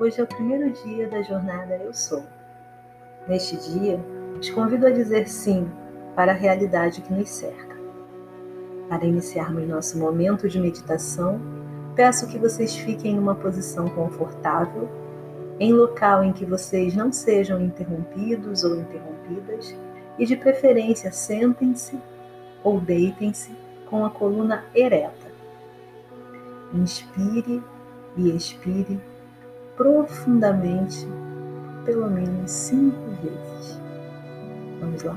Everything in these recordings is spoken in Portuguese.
Hoje é o primeiro dia da jornada Eu Sou. Neste dia, os convido a dizer sim para a realidade que nos cerca. Para iniciarmos nosso momento de meditação, peço que vocês fiquem numa posição confortável, em local em que vocês não sejam interrompidos ou interrompidas, e de preferência sentem-se ou deitem-se com a coluna ereta. Inspire e expire profundamente, pelo menos cinco vezes. Vamos lá?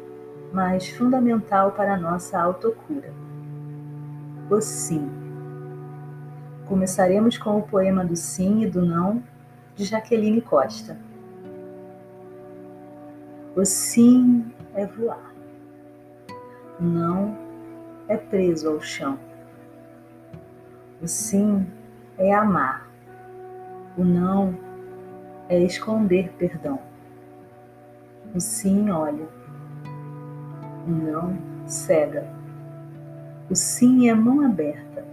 mas fundamental para a nossa autocura. O sim. Começaremos com o poema do sim e do não de Jaqueline Costa. O sim é voar. O não é preso ao chão. O sim é amar. O não é esconder perdão. O sim olha não cega. O sim é mão aberta.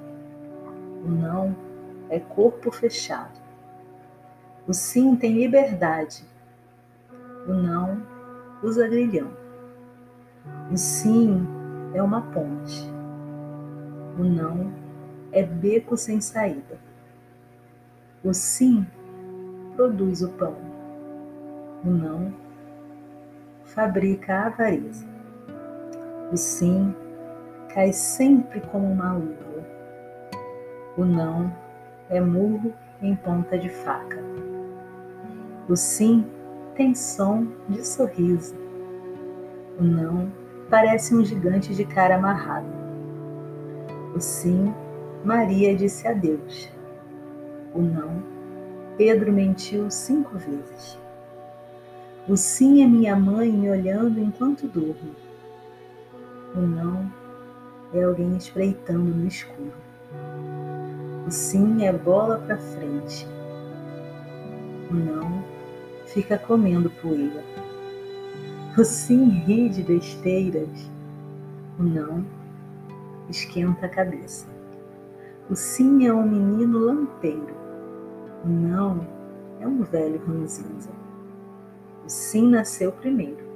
O não é corpo fechado. O sim tem liberdade. O não usa grilhão. O sim é uma ponte. O não é beco sem saída. O sim produz o pão. O não fabrica a avareza. O sim cai sempre como uma luva. O não é murro em ponta de faca. O sim tem som de sorriso. O não parece um gigante de cara amarrada. O sim, Maria disse adeus. O não, Pedro mentiu cinco vezes. O sim é minha mãe me olhando enquanto durmo. O não é alguém espreitando no escuro. O sim é bola para frente. O não fica comendo poeira. O sim ri de besteiras. O não esquenta a cabeça. O sim é um menino lampeiro. O não é um velho ranzinza. O sim nasceu primeiro.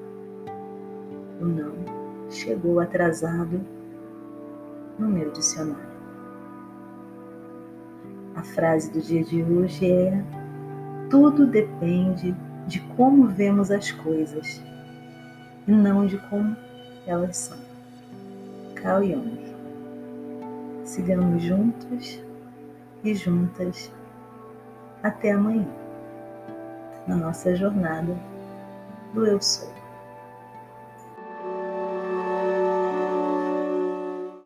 O não chegou atrasado no meu dicionário. A frase do dia de hoje é: tudo depende de como vemos as coisas e não de como elas são. Carl Jung. Sigamos juntos e juntas até amanhã, na nossa jornada do Eu Sou.